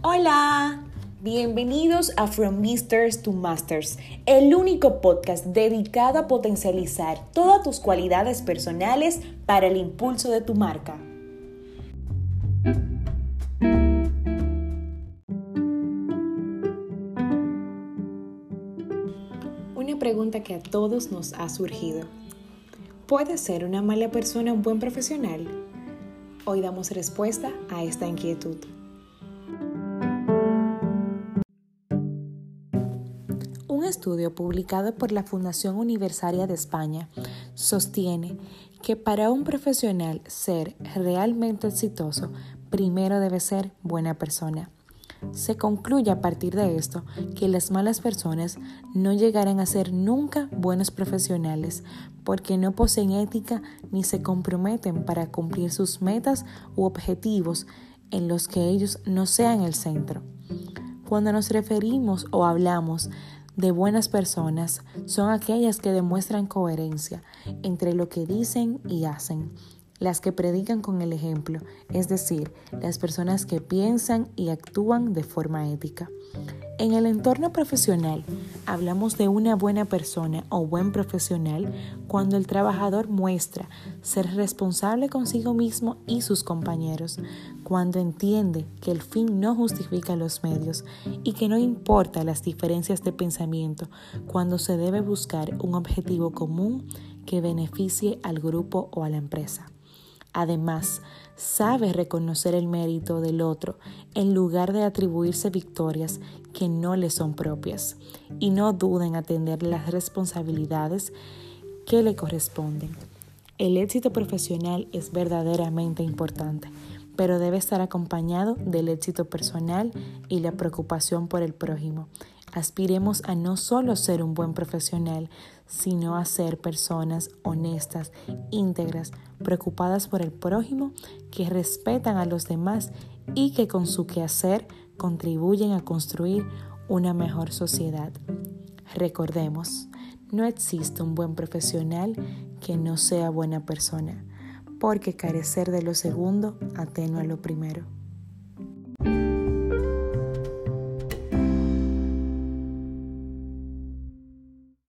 Hola, bienvenidos a From Misters to Masters, el único podcast dedicado a potencializar todas tus cualidades personales para el impulso de tu marca. Una pregunta que a todos nos ha surgido. ¿Puede ser una mala persona un buen profesional? Hoy damos respuesta a esta inquietud. Estudio publicado por la Fundación Universitaria de España sostiene que para un profesional ser realmente exitoso, primero debe ser buena persona. Se concluye a partir de esto que las malas personas no llegarán a ser nunca buenos profesionales porque no poseen ética ni se comprometen para cumplir sus metas u objetivos en los que ellos no sean el centro. Cuando nos referimos o hablamos de buenas personas, son aquellas que demuestran coherencia entre lo que dicen y hacen las que predican con el ejemplo, es decir, las personas que piensan y actúan de forma ética. En el entorno profesional, hablamos de una buena persona o buen profesional cuando el trabajador muestra ser responsable consigo mismo y sus compañeros, cuando entiende que el fin no justifica los medios y que no importa las diferencias de pensamiento, cuando se debe buscar un objetivo común que beneficie al grupo o a la empresa. Además, sabe reconocer el mérito del otro en lugar de atribuirse victorias que no le son propias y no duda en atender las responsabilidades que le corresponden. El éxito profesional es verdaderamente importante, pero debe estar acompañado del éxito personal y la preocupación por el prójimo. Aspiremos a no solo ser un buen profesional, sino a ser personas honestas, íntegras, preocupadas por el prójimo, que respetan a los demás y que con su quehacer contribuyen a construir una mejor sociedad. Recordemos, no existe un buen profesional que no sea buena persona, porque carecer de lo segundo atenúa lo primero.